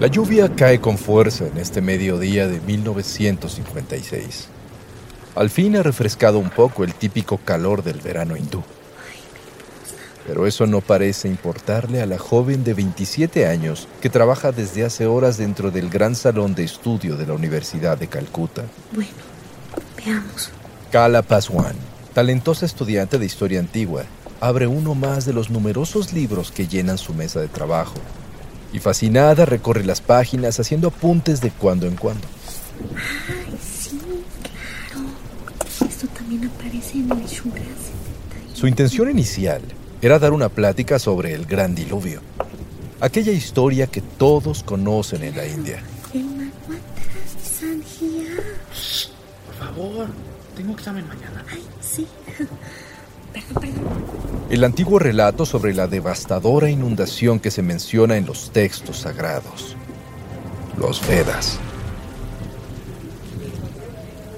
La lluvia cae con fuerza en este mediodía de 1956. Al fin ha refrescado un poco el típico calor del verano hindú. Pero eso no parece importarle a la joven de 27 años que trabaja desde hace horas dentro del gran salón de estudio de la Universidad de Calcuta. Bueno, veamos. Kala Paswan, talentosa estudiante de historia antigua, abre uno más de los numerosos libros que llenan su mesa de trabajo y fascinada recorre las páginas haciendo apuntes de cuando en cuando. Ay, sí, claro. Esto también aparece en el Shura Su intención inicial era dar una plática sobre el gran diluvio, aquella historia que todos conocen en la India. Por favor, tengo examen mañana. Ay, sí. Perdón, perdón. El antiguo relato sobre la devastadora inundación que se menciona en los textos sagrados, los Vedas.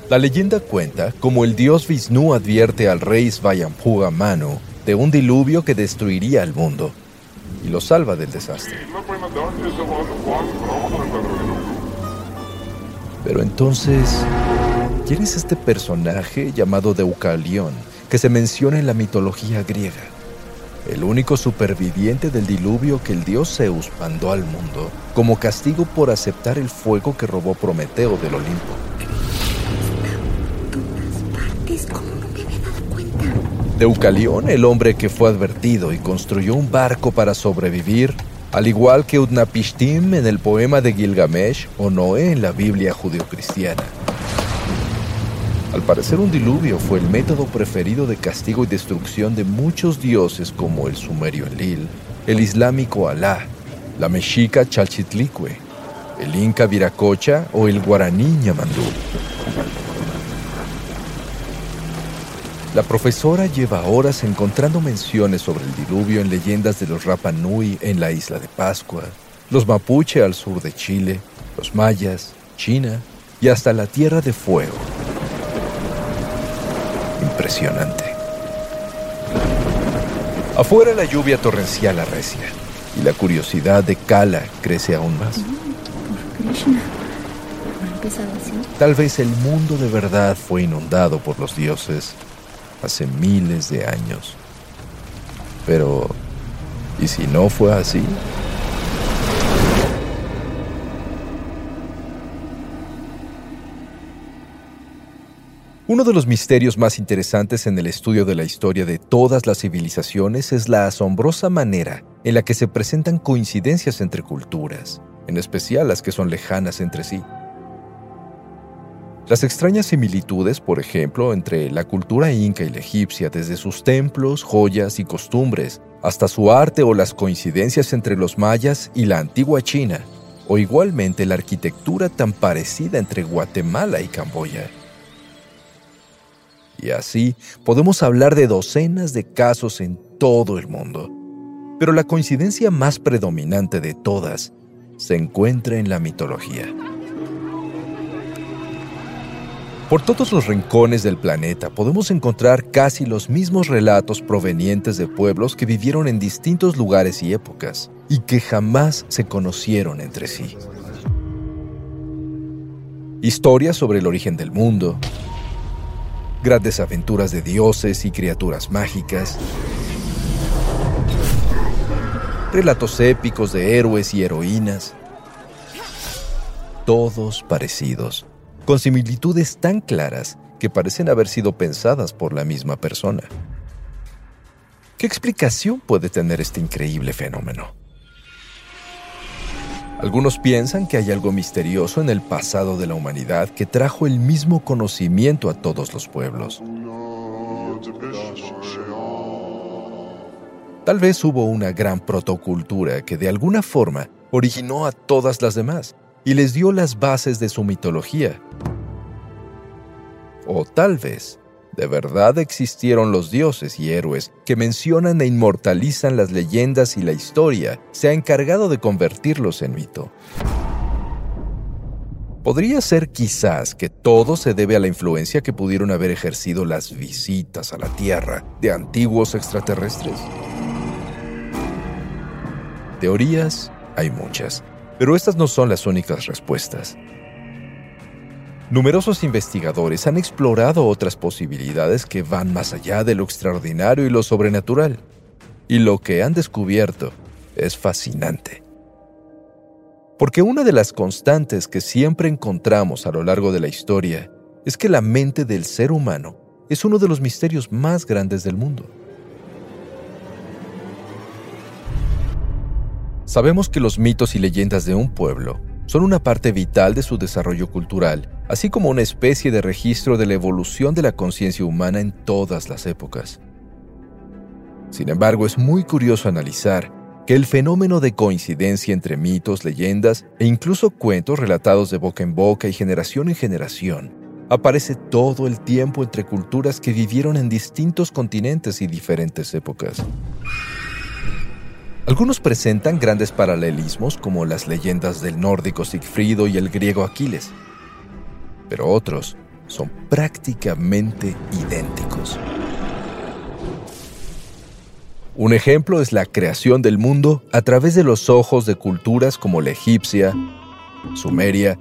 La leyenda cuenta cómo el dios Vishnu advierte al rey Svayambhuva Manu de un diluvio que destruiría el mundo y lo salva del desastre. Pero entonces, ¿quién es este personaje llamado Deucalión que se menciona en la mitología griega? El único superviviente del diluvio que el dios Zeus mandó al mundo como castigo por aceptar el fuego que robó Prometeo del Olimpo. Deucalión, el hombre que fue advertido y construyó un barco para sobrevivir, al igual que Utnapishtim en el poema de Gilgamesh o Noé en la Biblia judeocristiana. Al parecer un diluvio fue el método preferido de castigo y destrucción de muchos dioses como el sumerio Enlil, el islámico Alá, la mexica Chalchitlicue, el inca Viracocha o el guaraní Ñamandú. La profesora lleva horas encontrando menciones sobre el diluvio en leyendas de los Rapa Nui en la isla de Pascua, los mapuche al sur de Chile, los mayas, China y hasta la Tierra de Fuego. Impresionante. Afuera la lluvia torrencial arrecia y la curiosidad de Kala crece aún más. Tal vez el mundo de verdad fue inundado por los dioses hace miles de años. Pero, ¿y si no fue así? Uno de los misterios más interesantes en el estudio de la historia de todas las civilizaciones es la asombrosa manera en la que se presentan coincidencias entre culturas, en especial las que son lejanas entre sí. Las extrañas similitudes, por ejemplo, entre la cultura inca y la egipcia, desde sus templos, joyas y costumbres, hasta su arte o las coincidencias entre los mayas y la antigua China, o igualmente la arquitectura tan parecida entre Guatemala y Camboya. Y así podemos hablar de docenas de casos en todo el mundo. Pero la coincidencia más predominante de todas se encuentra en la mitología. Por todos los rincones del planeta podemos encontrar casi los mismos relatos provenientes de pueblos que vivieron en distintos lugares y épocas y que jamás se conocieron entre sí. Historias sobre el origen del mundo, grandes aventuras de dioses y criaturas mágicas, relatos épicos de héroes y heroínas, todos parecidos, con similitudes tan claras que parecen haber sido pensadas por la misma persona. ¿Qué explicación puede tener este increíble fenómeno? Algunos piensan que hay algo misterioso en el pasado de la humanidad que trajo el mismo conocimiento a todos los pueblos. Tal vez hubo una gran protocultura que de alguna forma originó a todas las demás y les dio las bases de su mitología. O tal vez, de verdad existieron los dioses y héroes que mencionan e inmortalizan las leyendas y la historia se ha encargado de convertirlos en mito. Podría ser quizás que todo se debe a la influencia que pudieron haber ejercido las visitas a la Tierra de antiguos extraterrestres. Teorías hay muchas, pero estas no son las únicas respuestas. Numerosos investigadores han explorado otras posibilidades que van más allá de lo extraordinario y lo sobrenatural, y lo que han descubierto es fascinante. Porque una de las constantes que siempre encontramos a lo largo de la historia es que la mente del ser humano es uno de los misterios más grandes del mundo. Sabemos que los mitos y leyendas de un pueblo son una parte vital de su desarrollo cultural, así como una especie de registro de la evolución de la conciencia humana en todas las épocas. Sin embargo, es muy curioso analizar que el fenómeno de coincidencia entre mitos, leyendas e incluso cuentos relatados de boca en boca y generación en generación aparece todo el tiempo entre culturas que vivieron en distintos continentes y diferentes épocas. Algunos presentan grandes paralelismos como las leyendas del nórdico Sigfrido y el griego Aquiles, pero otros son prácticamente idénticos. Un ejemplo es la creación del mundo a través de los ojos de culturas como la egipcia, sumeria,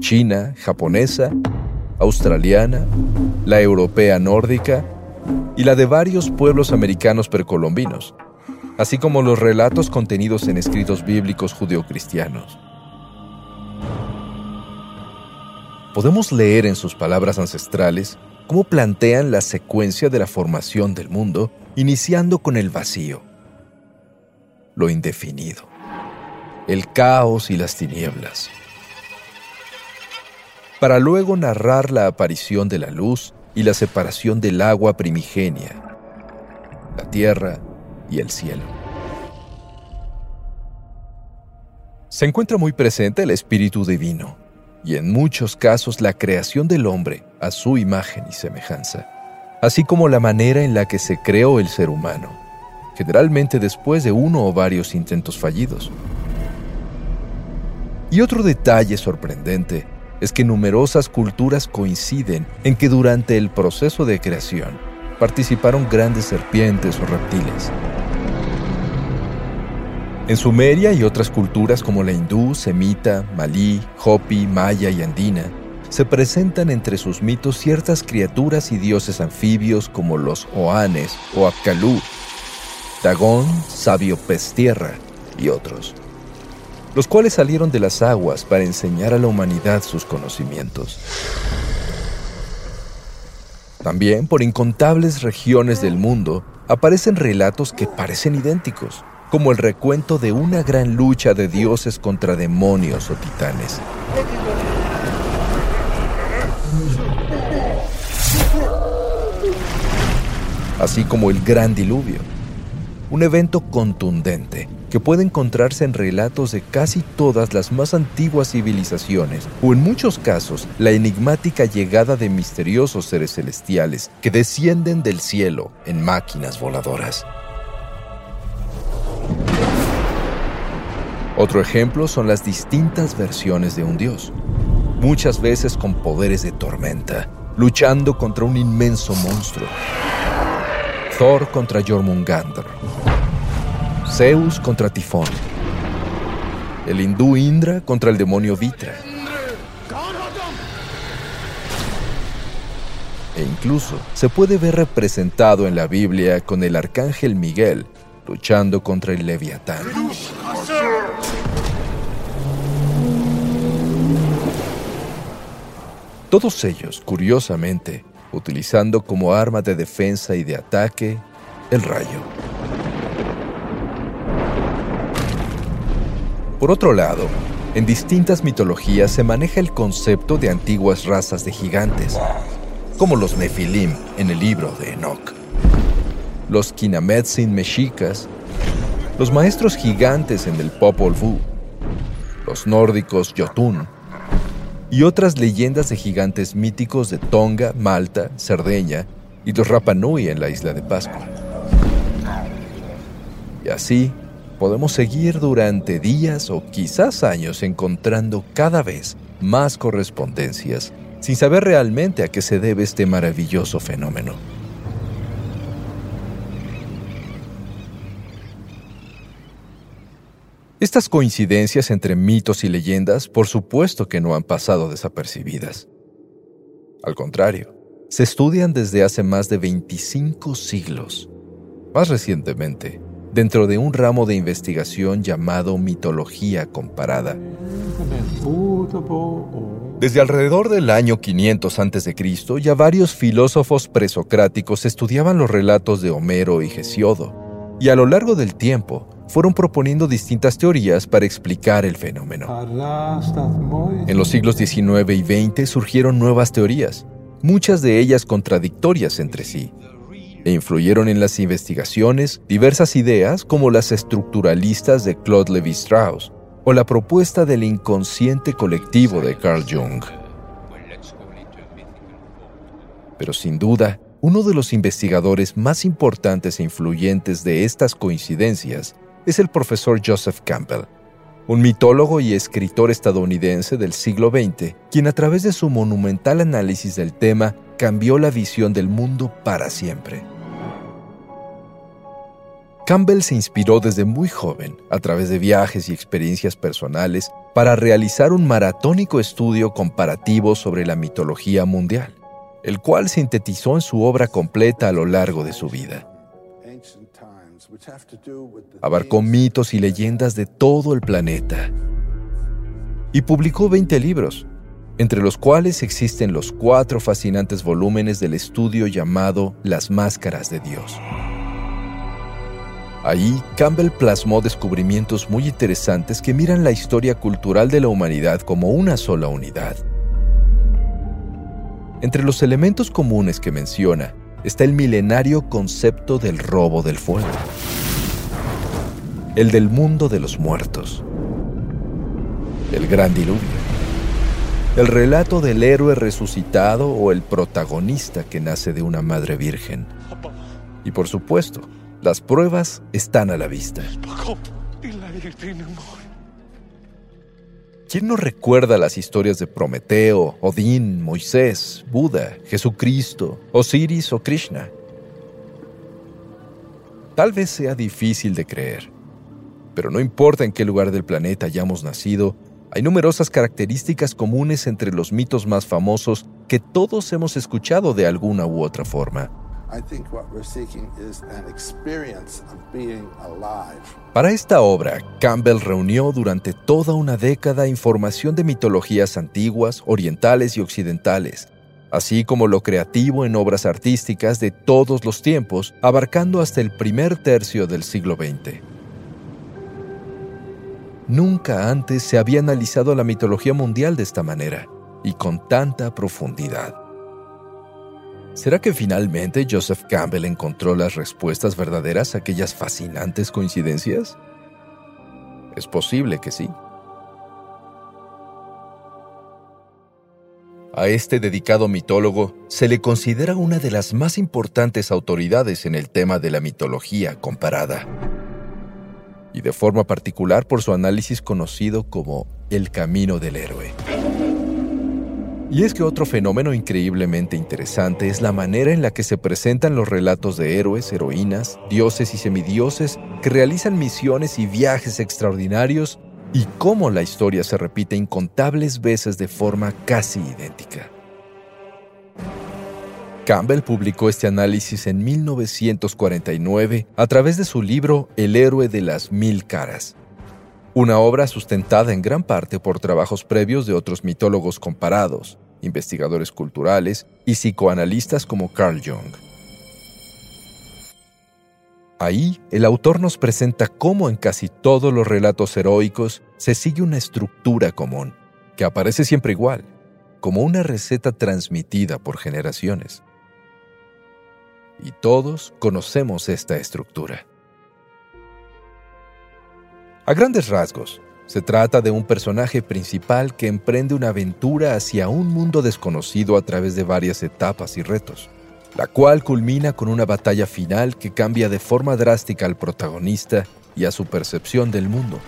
china, japonesa, australiana, la europea nórdica y la de varios pueblos americanos precolombinos así como los relatos contenidos en escritos bíblicos judeocristianos. Podemos leer en sus palabras ancestrales cómo plantean la secuencia de la formación del mundo, iniciando con el vacío, lo indefinido, el caos y las tinieblas, para luego narrar la aparición de la luz y la separación del agua primigenia, la tierra y el cielo. Se encuentra muy presente el Espíritu Divino y en muchos casos la creación del hombre a su imagen y semejanza, así como la manera en la que se creó el ser humano, generalmente después de uno o varios intentos fallidos. Y otro detalle sorprendente es que numerosas culturas coinciden en que durante el proceso de creación participaron grandes serpientes o reptiles. En Sumeria y otras culturas como la hindú, semita, malí, hopi, maya y andina, se presentan entre sus mitos ciertas criaturas y dioses anfibios como los Oanes o Apkalú, Dagón, sabio pez tierra y otros, los cuales salieron de las aguas para enseñar a la humanidad sus conocimientos. También por incontables regiones del mundo aparecen relatos que parecen idénticos como el recuento de una gran lucha de dioses contra demonios o titanes. Así como el gran diluvio, un evento contundente que puede encontrarse en relatos de casi todas las más antiguas civilizaciones, o en muchos casos la enigmática llegada de misteriosos seres celestiales que descienden del cielo en máquinas voladoras. Otro ejemplo son las distintas versiones de un dios, muchas veces con poderes de tormenta, luchando contra un inmenso monstruo. Thor contra Jormungandr, Zeus contra Tifón, el hindú Indra contra el demonio Vitra. E incluso se puede ver representado en la Biblia con el arcángel Miguel luchando contra el Leviatán. Todos ellos, curiosamente, utilizando como arma de defensa y de ataque el rayo. Por otro lado, en distintas mitologías se maneja el concepto de antiguas razas de gigantes, como los Nefilim en el libro de Enoch, los Kinametsin mexicas, los maestros gigantes en el Popol Vuh, los nórdicos Jotun, y otras leyendas de gigantes míticos de Tonga, Malta, Cerdeña y los Rapa Nui en la isla de Pascua. Y así podemos seguir durante días o quizás años encontrando cada vez más correspondencias sin saber realmente a qué se debe este maravilloso fenómeno. Estas coincidencias entre mitos y leyendas por supuesto que no han pasado desapercibidas. Al contrario, se estudian desde hace más de 25 siglos. Más recientemente, dentro de un ramo de investigación llamado mitología comparada. Desde alrededor del año 500 a.C., ya varios filósofos presocráticos estudiaban los relatos de Homero y Hesiodo, y a lo largo del tiempo fueron proponiendo distintas teorías para explicar el fenómeno. En los siglos XIX y XX surgieron nuevas teorías, muchas de ellas contradictorias entre sí, e influyeron en las investigaciones diversas ideas como las estructuralistas de Claude Lévi-Strauss o la propuesta del inconsciente colectivo de Carl Jung. Pero sin duda, uno de los investigadores más importantes e influyentes de estas coincidencias es el profesor Joseph Campbell, un mitólogo y escritor estadounidense del siglo XX, quien a través de su monumental análisis del tema cambió la visión del mundo para siempre. Campbell se inspiró desde muy joven, a través de viajes y experiencias personales, para realizar un maratónico estudio comparativo sobre la mitología mundial, el cual sintetizó en su obra completa a lo largo de su vida. Abarcó mitos y leyendas de todo el planeta. Y publicó 20 libros, entre los cuales existen los cuatro fascinantes volúmenes del estudio llamado Las Máscaras de Dios. Ahí, Campbell plasmó descubrimientos muy interesantes que miran la historia cultural de la humanidad como una sola unidad. Entre los elementos comunes que menciona está el milenario concepto del robo del fuego, el del mundo de los muertos, el gran diluvio, el relato del héroe resucitado o el protagonista que nace de una madre virgen. Y por supuesto, las pruebas están a la vista. ¿Quién no recuerda las historias de Prometeo, Odín, Moisés, Buda, Jesucristo, Osiris o Krishna? Tal vez sea difícil de creer, pero no importa en qué lugar del planeta hayamos nacido, hay numerosas características comunes entre los mitos más famosos que todos hemos escuchado de alguna u otra forma. Para esta obra, Campbell reunió durante toda una década información de mitologías antiguas, orientales y occidentales, así como lo creativo en obras artísticas de todos los tiempos, abarcando hasta el primer tercio del siglo XX. Nunca antes se había analizado la mitología mundial de esta manera y con tanta profundidad. ¿Será que finalmente Joseph Campbell encontró las respuestas verdaderas a aquellas fascinantes coincidencias? Es posible que sí. A este dedicado mitólogo se le considera una de las más importantes autoridades en el tema de la mitología comparada, y de forma particular por su análisis conocido como el camino del héroe. Y es que otro fenómeno increíblemente interesante es la manera en la que se presentan los relatos de héroes, heroínas, dioses y semidioses que realizan misiones y viajes extraordinarios y cómo la historia se repite incontables veces de forma casi idéntica. Campbell publicó este análisis en 1949 a través de su libro El héroe de las mil caras, una obra sustentada en gran parte por trabajos previos de otros mitólogos comparados, investigadores culturales y psicoanalistas como Carl Jung. Ahí, el autor nos presenta cómo en casi todos los relatos heroicos se sigue una estructura común, que aparece siempre igual, como una receta transmitida por generaciones y todos conocemos esta estructura. A grandes rasgos, se trata de un personaje principal que emprende una aventura hacia un mundo desconocido a través de varias etapas y retos, la cual culmina con una batalla final que cambia de forma drástica al protagonista y a su percepción del mundo.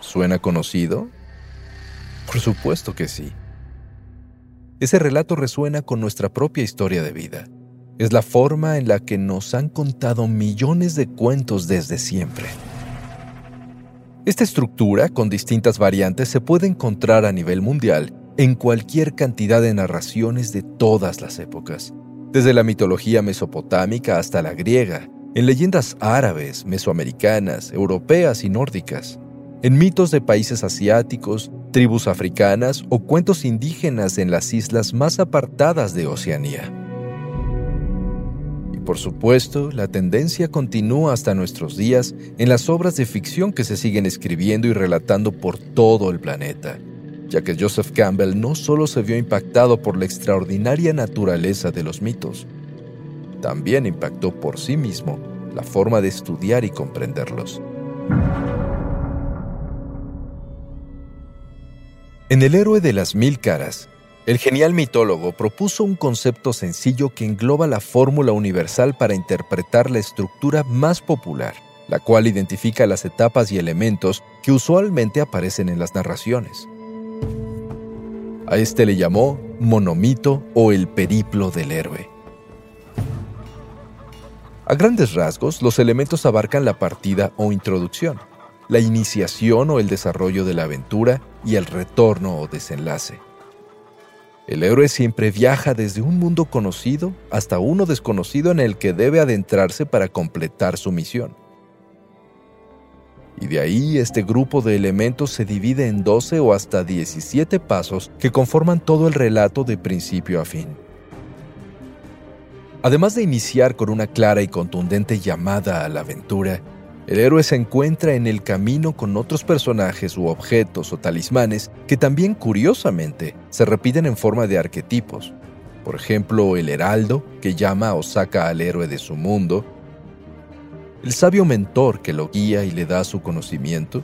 ¿Suena conocido? Por supuesto que sí. Ese relato resuena con nuestra propia historia de vida. Es la forma en la que nos han contado millones de cuentos desde siempre. Esta estructura, con distintas variantes, se puede encontrar a nivel mundial en cualquier cantidad de narraciones de todas las épocas, desde la mitología mesopotámica hasta la griega, en leyendas árabes, mesoamericanas, europeas y nórdicas, en mitos de países asiáticos, tribus africanas o cuentos indígenas en las islas más apartadas de Oceanía. Por supuesto, la tendencia continúa hasta nuestros días en las obras de ficción que se siguen escribiendo y relatando por todo el planeta, ya que Joseph Campbell no solo se vio impactado por la extraordinaria naturaleza de los mitos, también impactó por sí mismo la forma de estudiar y comprenderlos. En El héroe de las mil caras, el genial mitólogo propuso un concepto sencillo que engloba la fórmula universal para interpretar la estructura más popular, la cual identifica las etapas y elementos que usualmente aparecen en las narraciones. A este le llamó monomito o el periplo del héroe. A grandes rasgos, los elementos abarcan la partida o introducción, la iniciación o el desarrollo de la aventura y el retorno o desenlace. El héroe siempre viaja desde un mundo conocido hasta uno desconocido en el que debe adentrarse para completar su misión. Y de ahí este grupo de elementos se divide en 12 o hasta 17 pasos que conforman todo el relato de principio a fin. Además de iniciar con una clara y contundente llamada a la aventura, el héroe se encuentra en el camino con otros personajes u objetos o talismanes que también curiosamente se repiten en forma de arquetipos. Por ejemplo, el heraldo, que llama o saca al héroe de su mundo, el sabio mentor que lo guía y le da su conocimiento,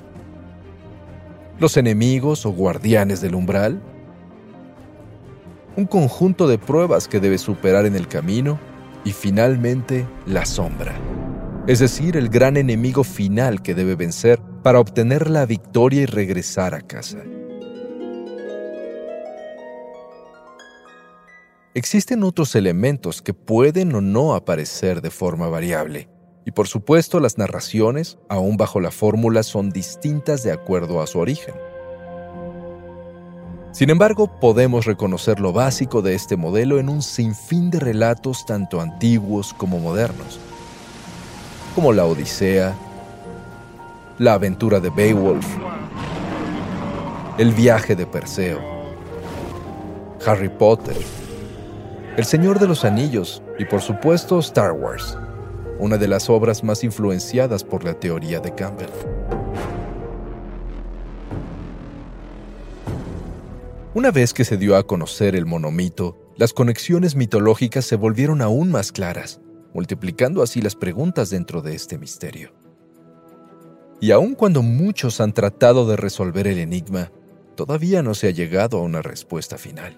los enemigos o guardianes del umbral, un conjunto de pruebas que debe superar en el camino. Y finalmente la sombra es decir, el gran enemigo final que debe vencer para obtener la victoria y regresar a casa. Existen otros elementos que pueden o no aparecer de forma variable, y por supuesto las narraciones, aún bajo la fórmula, son distintas de acuerdo a su origen. Sin embargo, podemos reconocer lo básico de este modelo en un sinfín de relatos tanto antiguos como modernos, como la Odisea, la aventura de Beowulf, el viaje de Perseo, Harry Potter, El Señor de los Anillos y por supuesto Star Wars, una de las obras más influenciadas por la teoría de Campbell. Una vez que se dio a conocer el monomito, las conexiones mitológicas se volvieron aún más claras multiplicando así las preguntas dentro de este misterio. Y aun cuando muchos han tratado de resolver el enigma, todavía no se ha llegado a una respuesta final.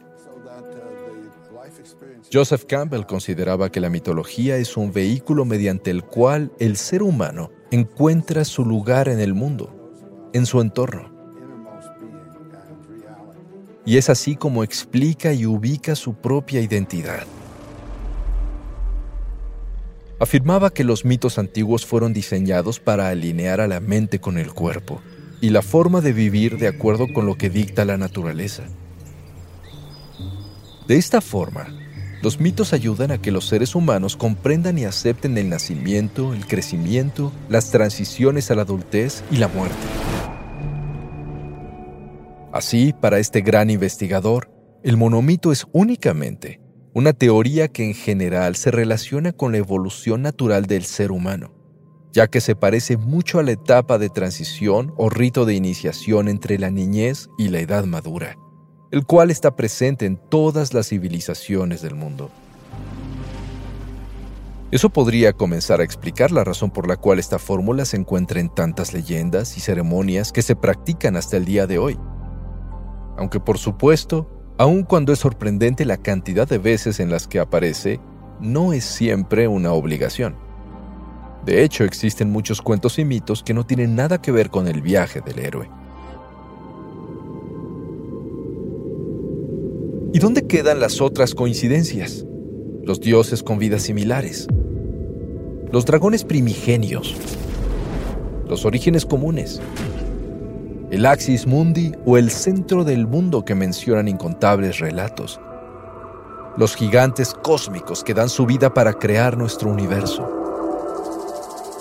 Joseph Campbell consideraba que la mitología es un vehículo mediante el cual el ser humano encuentra su lugar en el mundo, en su entorno. Y es así como explica y ubica su propia identidad afirmaba que los mitos antiguos fueron diseñados para alinear a la mente con el cuerpo y la forma de vivir de acuerdo con lo que dicta la naturaleza. De esta forma, Los mitos ayudan a que los seres humanos comprendan y acepten el nacimiento, el crecimiento, las transiciones a la adultez y la muerte. Así, para este gran investigador, el monomito es únicamente una teoría que en general se relaciona con la evolución natural del ser humano, ya que se parece mucho a la etapa de transición o rito de iniciación entre la niñez y la edad madura, el cual está presente en todas las civilizaciones del mundo. Eso podría comenzar a explicar la razón por la cual esta fórmula se encuentra en tantas leyendas y ceremonias que se practican hasta el día de hoy. Aunque por supuesto, Aun cuando es sorprendente la cantidad de veces en las que aparece, no es siempre una obligación. De hecho, existen muchos cuentos y mitos que no tienen nada que ver con el viaje del héroe. ¿Y dónde quedan las otras coincidencias? Los dioses con vidas similares, los dragones primigenios, los orígenes comunes, el Axis Mundi o el centro del mundo que mencionan incontables relatos. Los gigantes cósmicos que dan su vida para crear nuestro universo.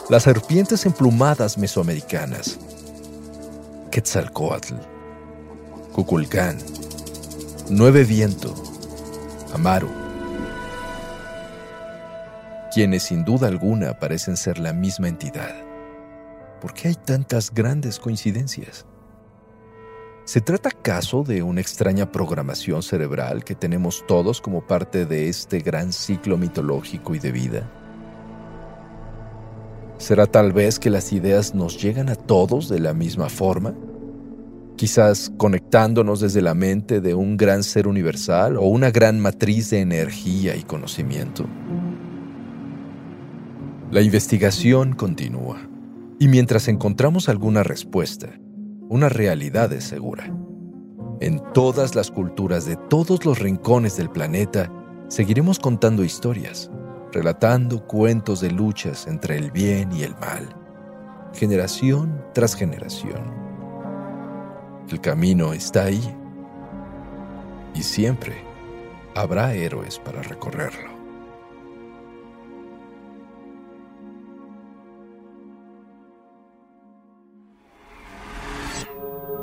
Las serpientes emplumadas mesoamericanas. Quetzalcoatl. Cuculcán. Nueve Viento. Amaru. Quienes sin duda alguna parecen ser la misma entidad. ¿Por qué hay tantas grandes coincidencias? ¿Se trata acaso de una extraña programación cerebral que tenemos todos como parte de este gran ciclo mitológico y de vida? ¿Será tal vez que las ideas nos llegan a todos de la misma forma? Quizás conectándonos desde la mente de un gran ser universal o una gran matriz de energía y conocimiento. La investigación continúa y mientras encontramos alguna respuesta, una realidad es segura. En todas las culturas de todos los rincones del planeta, seguiremos contando historias, relatando cuentos de luchas entre el bien y el mal, generación tras generación. El camino está ahí y siempre habrá héroes para recorrerlo.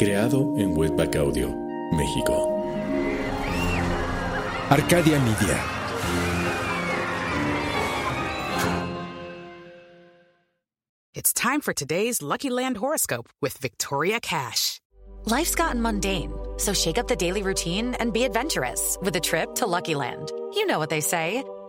Creado en Webback Audio, México. Arcadia Media. It's time for today's Lucky Land horoscope with Victoria Cash. Life's gotten mundane, so shake up the daily routine and be adventurous with a trip to Lucky Land. You know what they say.